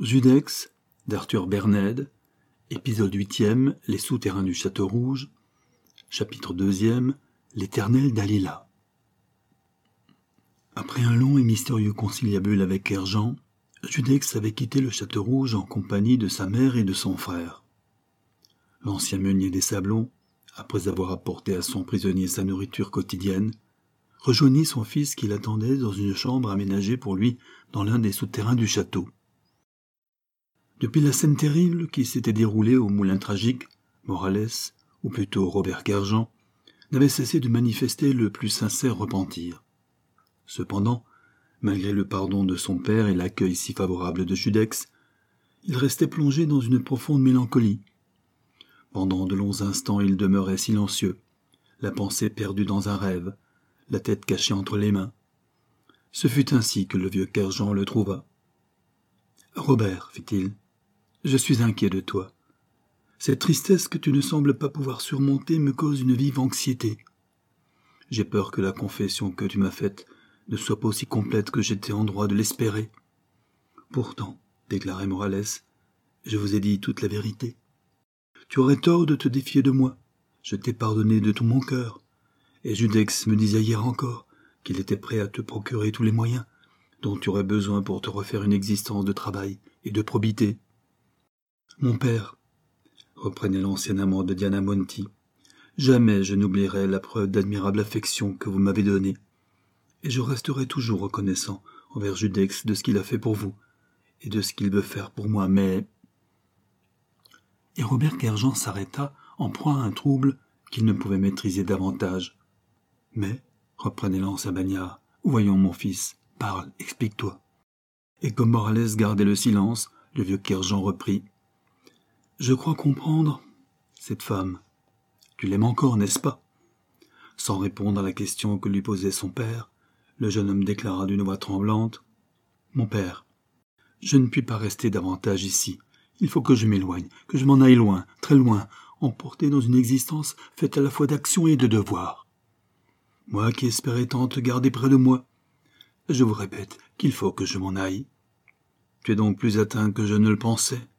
Judex d'Arthur Berned, épisode 8e Les souterrains du Château Rouge, chapitre 2e L'éternel Dalila. Après un long et mystérieux conciliabule avec Erjean, Judex avait quitté le Château Rouge en compagnie de sa mère et de son frère. L'ancien meunier des Sablons, après avoir apporté à son prisonnier sa nourriture quotidienne, rejoignit son fils qui l'attendait dans une chambre aménagée pour lui dans l'un des souterrains du château. Depuis la scène terrible qui s'était déroulée au moulin tragique, Morales, ou plutôt Robert Cargent, n'avait cessé de manifester le plus sincère repentir. Cependant, malgré le pardon de son père et l'accueil si favorable de Judex, il restait plongé dans une profonde mélancolie. Pendant de longs instants il demeurait silencieux, la pensée perdue dans un rêve, la tête cachée entre les mains. Ce fut ainsi que le vieux Kerjean le trouva. Robert, fit-il, je suis inquiet de toi. Cette tristesse que tu ne sembles pas pouvoir surmonter me cause une vive anxiété. J'ai peur que la confession que tu m'as faite ne soit pas aussi complète que j'étais en droit de l'espérer. Pourtant, déclarait Morales, je vous ai dit toute la vérité. Tu aurais tort de te défier de moi. Je t'ai pardonné de tout mon cœur. Et Judex me disait hier encore qu'il était prêt à te procurer tous les moyens dont tu aurais besoin pour te refaire une existence de travail et de probité. Mon père, reprenait l'ancien amant de Diana Monti, jamais je n'oublierai la preuve d'admirable affection que vous m'avez donnée, et je resterai toujours reconnaissant envers Judex de ce qu'il a fait pour vous et de ce qu'il veut faire pour moi, mais. Et Robert Kerjean s'arrêta en proie à un trouble qu'il ne pouvait maîtriser davantage. Mais, reprenait l'ancien bagnard, voyons mon fils, parle, explique-toi. Et comme Morales gardait le silence, le vieux Kerjean reprit. Je crois comprendre cette femme. Tu l'aimes encore, n'est-ce pas? Sans répondre à la question que lui posait son père, le jeune homme déclara d'une voix tremblante. Mon père, je ne puis pas rester davantage ici. Il faut que je m'éloigne, que je m'en aille loin, très loin, emporté dans une existence faite à la fois d'action et de devoir. Moi qui espérais tant te garder près de moi, je vous répète qu'il faut que je m'en aille. Tu es donc plus atteint que je ne le pensais.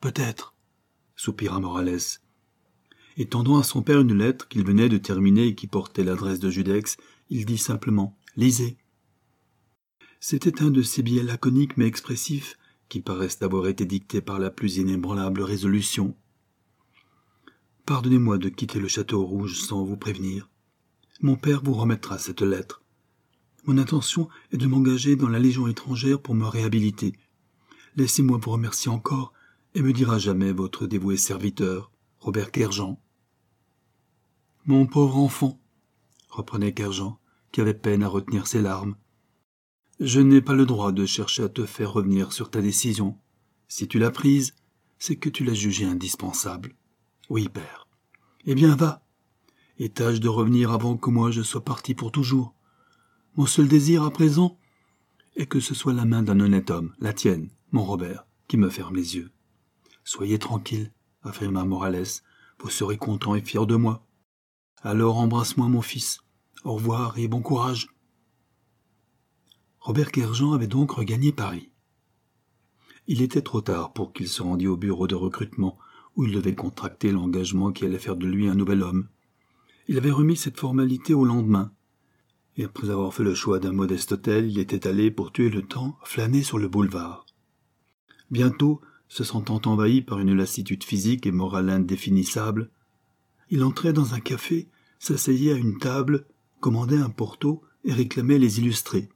Peut-être, soupira Morales. Et tendant à son père une lettre qu'il venait de terminer et qui portait l'adresse de Judex, il dit simplement Lisez. C'était un de ces billets laconiques mais expressifs qui paraissent avoir été dictés par la plus inébranlable résolution. Pardonnez-moi de quitter le château rouge sans vous prévenir. Mon père vous remettra cette lettre. Mon intention est de m'engager dans la Légion étrangère pour me réhabiliter. Laissez-moi vous remercier encore et me dire à jamais votre dévoué serviteur, Robert Kerjean. Mon pauvre enfant, reprenait Kerjean, qui avait peine à retenir ses larmes. Je n'ai pas le droit de chercher à te faire revenir sur ta décision. Si tu l'as prise, c'est que tu l'as jugée indispensable. Oui, père. Eh bien, va, et tâche de revenir avant que moi je sois parti pour toujours. Mon seul désir à présent est que ce soit la main d'un honnête homme, la tienne, mon Robert, qui me ferme les yeux. Soyez tranquille, affirma Morales, vous serez content et fier de moi. Alors embrasse-moi, mon fils. Au revoir et bon courage. Robert Kerjean avait donc regagné Paris. Il était trop tard pour qu'il se rendît au bureau de recrutement où il devait contracter l'engagement qui allait faire de lui un nouvel homme. Il avait remis cette formalité au lendemain. Et après avoir fait le choix d'un modeste hôtel, il était allé, pour tuer le temps, flâner sur le boulevard. Bientôt, se sentant envahi par une lassitude physique et morale indéfinissable, il entrait dans un café, s'asseyait à une table, commandait un porto et réclamait les illustrés,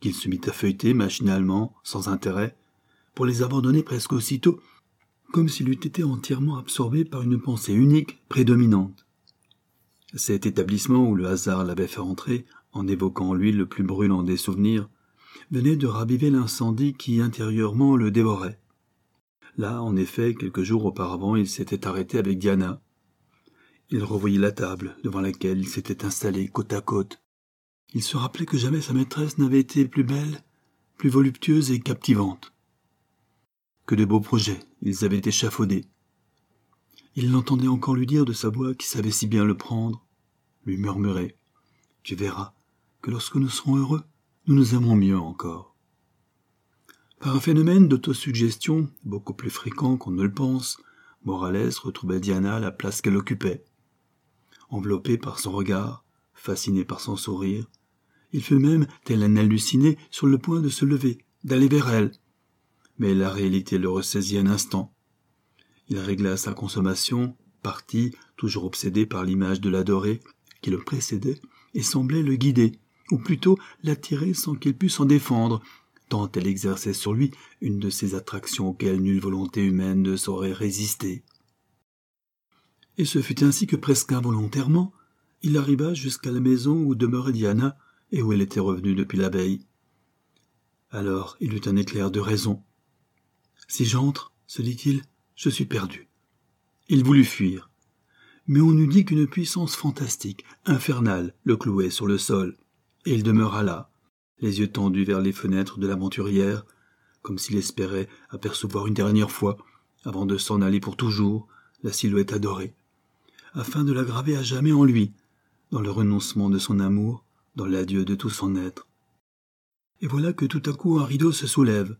qu'il se mit à feuilleter machinalement, sans intérêt, pour les abandonner presque aussitôt, comme s'il eût été entièrement absorbé par une pensée unique, prédominante. Cet établissement où le hasard l'avait fait entrer, en évoquant lui le plus brûlant des souvenirs, venait de raviver l'incendie qui intérieurement le dévorait. Là, en effet, quelques jours auparavant, il s'était arrêté avec Diana. Il revoyait la table devant laquelle il s'était installé côte à côte. Il se rappelait que jamais sa maîtresse n'avait été plus belle, plus voluptueuse et captivante. Que de beaux projets ils avaient échafaudés. Il l'entendait encore lui dire de sa voix qui savait si bien le prendre, lui murmurer Tu verras que lorsque nous serons heureux, nous nous aimerons mieux encore. Par un phénomène d'autosuggestion beaucoup plus fréquent qu'on ne le pense, Morales retrouvait Diana à la place qu'elle occupait. Enveloppé par son regard, fasciné par son sourire, il fut même, tel un halluciné, sur le point de se lever, d'aller vers elle. Mais la réalité le ressaisit un instant. Il régla sa consommation, partit, toujours obsédé par l'image de l'adoré, qui le précédait, et semblait le guider, ou plutôt l'attirer sans qu'il pût s'en défendre, tant elle exerçait sur lui une de ces attractions auxquelles nulle volonté humaine ne saurait résister. Et ce fut ainsi que presque involontairement, il arriva jusqu'à la maison où demeurait Diana et où elle était revenue depuis la veille. Alors il eut un éclair de raison. Si j'entre, se dit-il, je suis perdu. Il voulut fuir. Mais on eût dit qu'une puissance fantastique, infernale, le clouait sur le sol, et il demeura là, les yeux tendus vers les fenêtres de l'aventurière, comme s'il espérait apercevoir une dernière fois, avant de s'en aller pour toujours, la silhouette adorée, afin de la graver à jamais en lui, dans le renoncement de son amour, dans l'adieu de tout son être. Et voilà que tout à coup un rideau se soulève.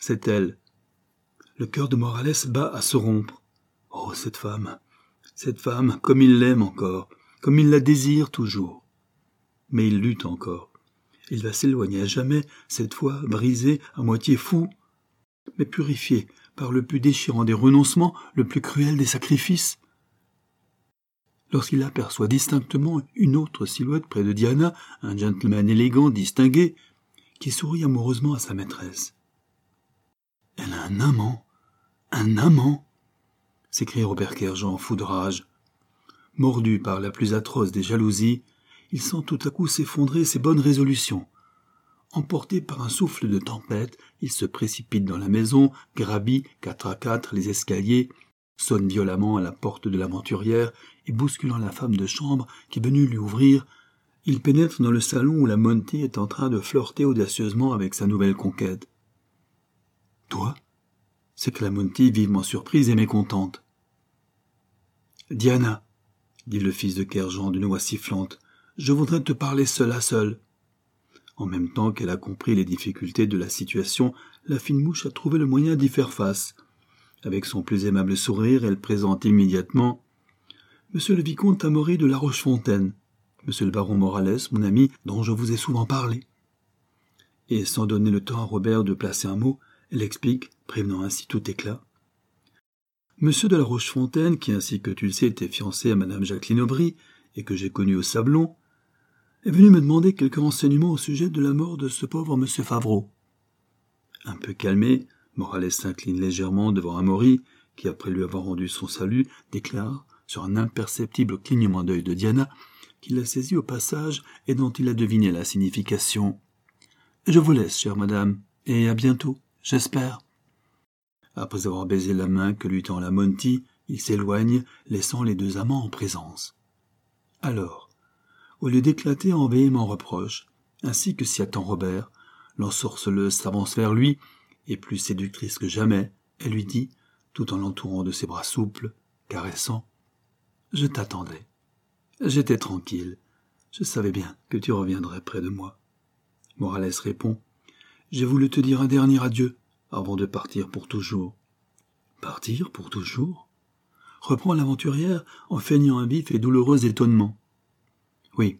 C'est elle. Le cœur de Morales bat à se rompre. Oh, cette femme, cette femme, comme il l'aime encore, comme il la désire toujours. Mais il lutte encore. Il va s'éloigner à jamais, cette fois brisé, à moitié fou, mais purifié par le plus déchirant des renoncements, le plus cruel des sacrifices. Lorsqu'il aperçoit distinctement une autre silhouette près de Diana, un gentleman élégant, distingué, qui sourit amoureusement à sa maîtresse. Elle a un amant, un amant, s'écrie Robert Kerjean, fou de rage. Mordu par la plus atroce des jalousies, il sent tout à coup s'effondrer ses bonnes résolutions. Emporté par un souffle de tempête, il se précipite dans la maison, gravit quatre à quatre les escaliers, sonne violemment à la porte de l'aventurière, et bousculant la femme de chambre qui est venue lui ouvrir, il pénètre dans le salon où la Monty est en train de flirter audacieusement avec sa nouvelle conquête. Toi? la Monty vivement surprise et mécontente. Diana, dit le fils de Kerjean d'une voix sifflante, je voudrais te parler seul à seul. En même temps qu'elle a compris les difficultés de la situation, la fine mouche a trouvé le moyen d'y faire face. Avec son plus aimable sourire, elle présente immédiatement Monsieur le vicomte Amaury de La Rochefontaine, monsieur le baron Morales, mon ami, dont je vous ai souvent parlé. Et sans donner le temps à Robert de placer un mot, elle explique, prévenant ainsi tout éclat. Monsieur de La Rochefontaine, qui ainsi que tu le sais était fiancé à madame Jacqueline Aubry, et que j'ai connu au Sablon, est venu me demander quelques renseignements au sujet de la mort de ce pauvre monsieur Favreau. Un peu calmé, Morales s'incline légèrement devant Amaury, qui, après lui avoir rendu son salut, déclare, sur un imperceptible clignement d'œil de Diana, qu'il l'a saisi au passage et dont il a deviné la signification. Je vous laisse, chère madame, et à bientôt, j'espère. Après avoir baisé la main que lui tend la Monty, il s'éloigne, laissant les deux amants en présence. Alors, au lieu d'éclater en véhéments reproches, ainsi que s'y attend Robert, l'ensorceleuse s'avance vers lui, et plus séductrice que jamais, elle lui dit, tout en l'entourant de ses bras souples, caressant, Je t'attendais. J'étais tranquille. Je savais bien que tu reviendrais près de moi. Morales répond, J'ai voulu te dire un dernier adieu avant de partir pour toujours. Partir pour toujours? Reprend l'aventurière en feignant un vif et douloureux étonnement. Oui,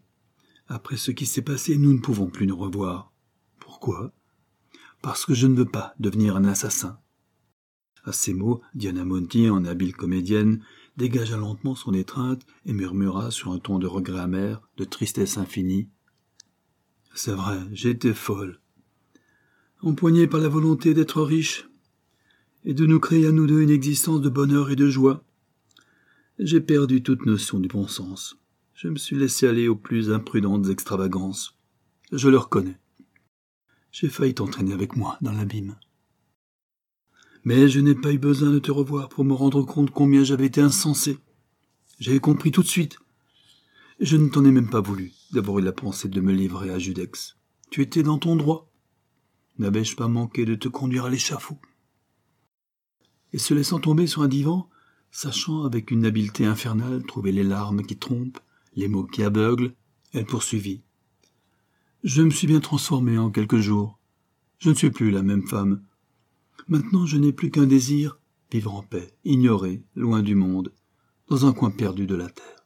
après ce qui s'est passé, nous ne pouvons plus nous revoir. Pourquoi? Parce que je ne veux pas devenir un assassin. À ces mots, Diana Monti, en habile comédienne, dégagea lentement son étreinte et murmura sur un ton de regret amer, de tristesse infinie. C'est vrai, j'étais folle. Empoignée par la volonté d'être riche et de nous créer à nous deux une existence de bonheur et de joie, j'ai perdu toute notion du bon sens. Je me suis laissé aller aux plus imprudentes extravagances. Je le reconnais. J'ai failli t'entraîner avec moi dans l'abîme. Mais je n'ai pas eu besoin de te revoir pour me rendre compte combien j'avais été insensé. J'avais compris tout de suite. Je ne t'en ai même pas voulu d'avoir eu la pensée de me livrer à Judex. Tu étais dans ton droit. N'avais-je pas manqué de te conduire à l'échafaud? Et se laissant tomber sur un divan, Sachant avec une habileté infernale trouver les larmes qui trompent, les mots qui aveuglent, elle poursuivit. Je me suis bien transformé en quelques jours. Je ne suis plus la même femme. Maintenant je n'ai plus qu'un désir, vivre en paix, ignoré, loin du monde, dans un coin perdu de la terre.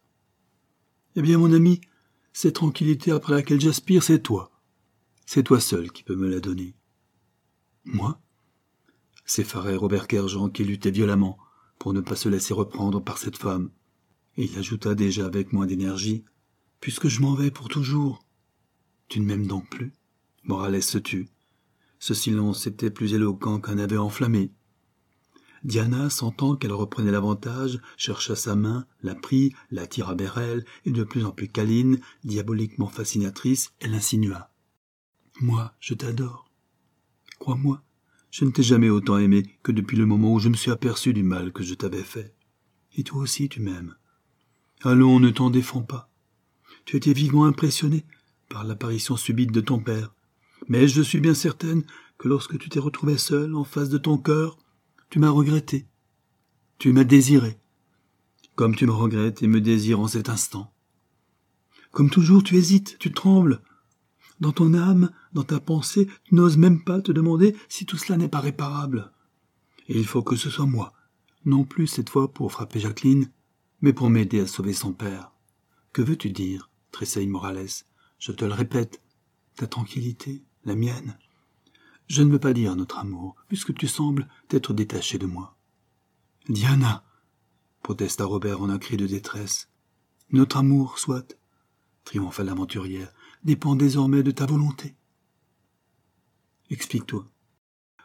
Eh bien, mon ami, cette tranquillité après laquelle j'aspire, c'est toi. C'est toi seul qui peux me la donner. Moi? S'effarait Robert Kerjean qui luttait violemment pour ne pas se laisser reprendre par cette femme. Et il ajouta déjà avec moins d'énergie Puisque je m'en vais pour toujours. Tu ne m'aimes donc plus Morales se tut. Ce silence était plus éloquent qu'un aveu enflammé. Diana, sentant qu'elle reprenait l'avantage, chercha sa main, la prit, la tira vers elle, et de plus en plus câline, diaboliquement fascinatrice, elle insinua. Moi, je t'adore. Crois-moi, je ne t'ai jamais autant aimé que depuis le moment où je me suis aperçu du mal que je t'avais fait. Et toi aussi tu m'aimes. Allons, ne t'en défends pas. Tu étais vivement impressionné par l'apparition subite de ton père. Mais je suis bien certaine que lorsque tu t'es retrouvé seul en face de ton cœur, tu m'as regretté. Tu m'as désiré. Comme tu me regrettes et me désires en cet instant. Comme toujours, tu hésites, tu trembles. Dans ton âme, dans ta pensée, tu n'oses même pas te demander si tout cela n'est pas réparable. Et il faut que ce soit moi, non plus cette fois pour frapper Jacqueline, mais pour m'aider à sauver son père. Que veux-tu dire tressaille Morales? Je te le répète, ta tranquillité, la mienne. Je ne veux pas dire notre amour, puisque tu sembles t'être détaché de moi. Diana, protesta Robert en un cri de détresse. Notre amour, soit, triompha l'aventurière, dépend désormais de ta volonté. Explique-toi.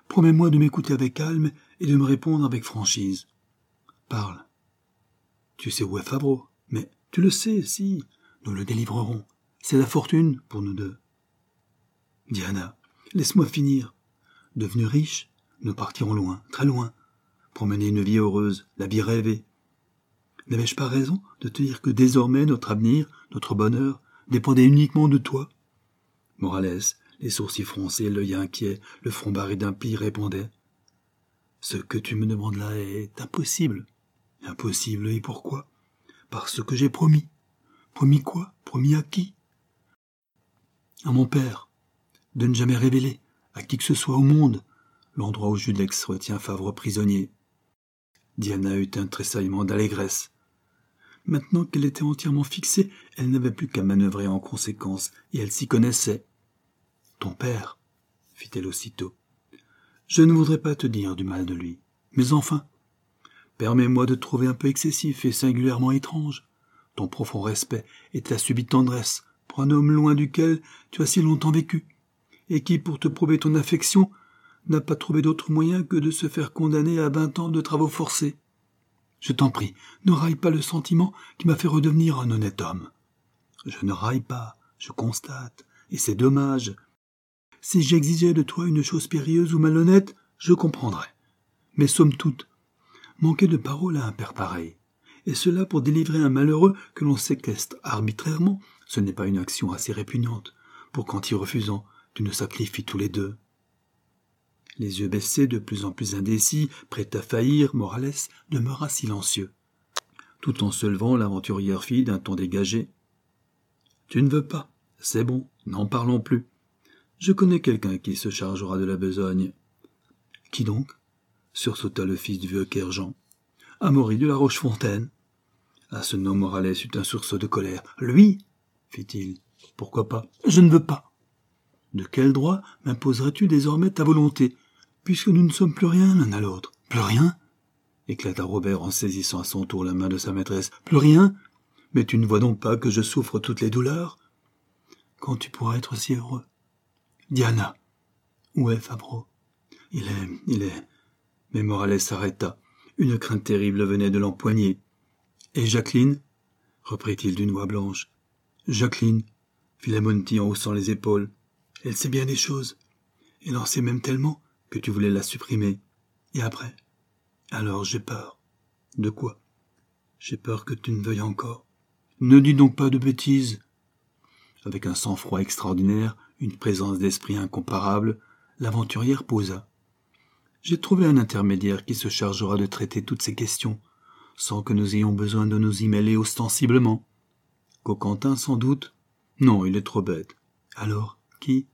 Promets-moi de m'écouter avec calme et de me répondre avec franchise. Parle. Tu sais où est Favreau, mais tu le sais, si, nous le délivrerons. C'est la fortune pour nous deux. Diana, laisse-moi finir. Devenu riche, nous partirons loin, très loin, pour mener une vie heureuse, la vie rêvée. N'avais-je pas raison de te dire que désormais notre avenir, notre bonheur, dépendait uniquement de toi? Morales, les sourcils froncés, l'œil inquiet, le front barré d'un pli, répondait Ce que tu me demandes là est impossible. Impossible, et pourquoi? Parce que j'ai promis. Promis quoi? Promis à qui? À mon père, de ne jamais révéler, à qui que ce soit au monde, l'endroit où Judex retient Favre prisonnier. Diana eut un tressaillement d'allégresse. Maintenant qu'elle était entièrement fixée, elle n'avait plus qu'à manœuvrer en conséquence, et elle s'y connaissait. Ton père, fit-elle aussitôt. Je ne voudrais pas te dire du mal de lui, mais enfin, permets-moi de trouver un peu excessif et singulièrement étrange ton profond respect et ta subite tendresse pour un homme loin duquel tu as si longtemps vécu, et qui, pour te prouver ton affection, n'a pas trouvé d'autre moyen que de se faire condamner à vingt ans de travaux forcés. Je t'en prie, ne raille pas le sentiment qui m'a fait redevenir un honnête homme. Je ne raille pas, je constate, et c'est dommage. Si j'exigeais de toi une chose périlleuse ou malhonnête, je comprendrais. Mais somme toute, manquer de parole à un père pareil, et cela pour délivrer un malheureux que l'on séquestre arbitrairement, ce n'est pas une action assez répugnante, pour qu'en t'y refusant, tu ne sacrifies tous les deux. Les yeux baissés, de plus en plus indécis, prêt à faillir, Morales demeura silencieux. Tout en se levant, l'aventurière fit d'un ton dégagé. Tu ne veux pas. C'est bon, n'en parlons plus. Je connais quelqu'un qui se chargera de la besogne. Qui donc? Sursauta le fils du vieux Kerjean. Amaury de la Rochefontaine. À ce nom, Morales eut un sursaut de colère. Lui fit-il. Pourquoi pas? Je ne veux pas. De quel droit m'imposerais-tu désormais ta volonté, puisque nous ne sommes plus rien l'un à l'autre? Plus rien? éclata Robert en saisissant à son tour la main de sa maîtresse. Plus rien? Mais tu ne vois donc pas que je souffre toutes les douleurs? Quand tu pourras être si heureux Diana Où est Fabreau Il est. il est. Mais Morales s'arrêta. Une crainte terrible venait de l'empoigner. Et Jacqueline? reprit-il d'une voix blanche. Jacqueline, fit la Monty en haussant les épaules. Elle sait bien des choses. Elle en sait même tellement que tu voulais la supprimer. Et après? Alors j'ai peur. De quoi? J'ai peur que tu ne veuilles encore. Ne dis donc pas de bêtises. Avec un sang-froid extraordinaire, une présence d'esprit incomparable, l'aventurière posa. J'ai trouvé un intermédiaire qui se chargera de traiter toutes ces questions, sans que nous ayons besoin de nous y mêler ostensiblement. Coquentin, sans doute? Non, il est trop bête. Alors, qui?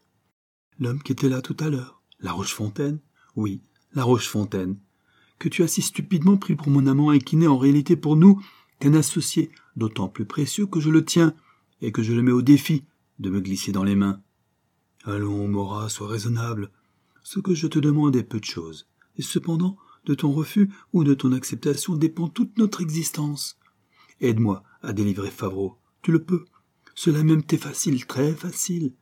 L'homme qui était là tout à l'heure. La Rochefontaine? Oui, la Rochefontaine, que tu as si stupidement pris pour mon amant et qui n'est en réalité pour nous qu'un associé d'autant plus précieux que je le tiens et que je le mets au défi de me glisser dans les mains. Allons, Mora, sois raisonnable. Ce que je te demande est peu de choses, et cependant, de ton refus ou de ton acceptation dépend toute notre existence. Aide-moi à délivrer Favreau. Tu le peux. Cela même t'est facile, très facile.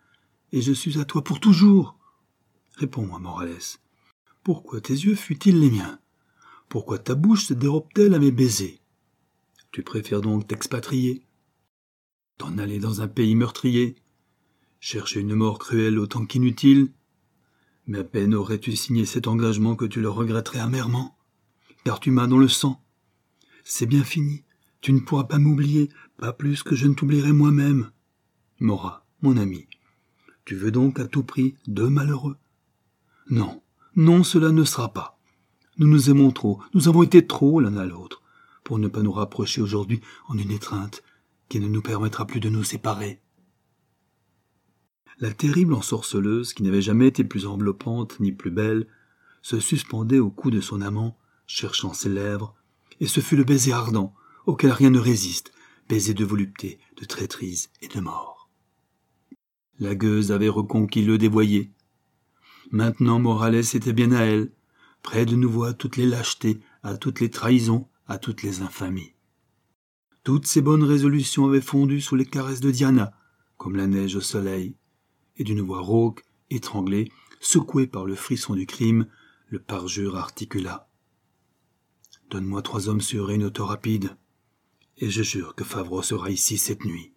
Et je suis à toi pour toujours. Réponds-moi, Morales. Pourquoi tes yeux fuient-ils les miens? Pourquoi ta bouche se dérobe-t-elle à mes baisers? Tu préfères donc t'expatrier? T'en aller dans un pays meurtrier? Chercher une mort cruelle autant qu'inutile? Mais à peine aurais-tu signé cet engagement que tu le regretterais amèrement, car tu m'as dans le sang. C'est bien fini. Tu ne pourras pas m'oublier, pas plus que je ne t'oublierai moi-même. Mora, mon ami, tu veux donc à tout prix deux malheureux? Non, non, cela ne sera pas. Nous nous aimons trop, nous avons été trop l'un à l'autre, pour ne pas nous rapprocher aujourd'hui en une étreinte qui ne nous permettra plus de nous séparer. La terrible ensorceleuse, qui n'avait jamais été plus enveloppante ni plus belle, se suspendait au cou de son amant, cherchant ses lèvres, et ce fut le baiser ardent, auquel rien ne résiste, baiser de volupté, de traîtrise et de mort. La gueuse avait reconquis le dévoyé. Maintenant Morales était bien à elle, près de nouveau à toutes les lâchetés, à toutes les trahisons, à toutes les infamies. Toutes ses bonnes résolutions avaient fondu sous les caresses de Diana, comme la neige au soleil, et d'une voix rauque, étranglée, secouée par le frisson du crime, le parjure articula. Donne-moi trois hommes et une auto rapide et je jure que Favreau sera ici cette nuit.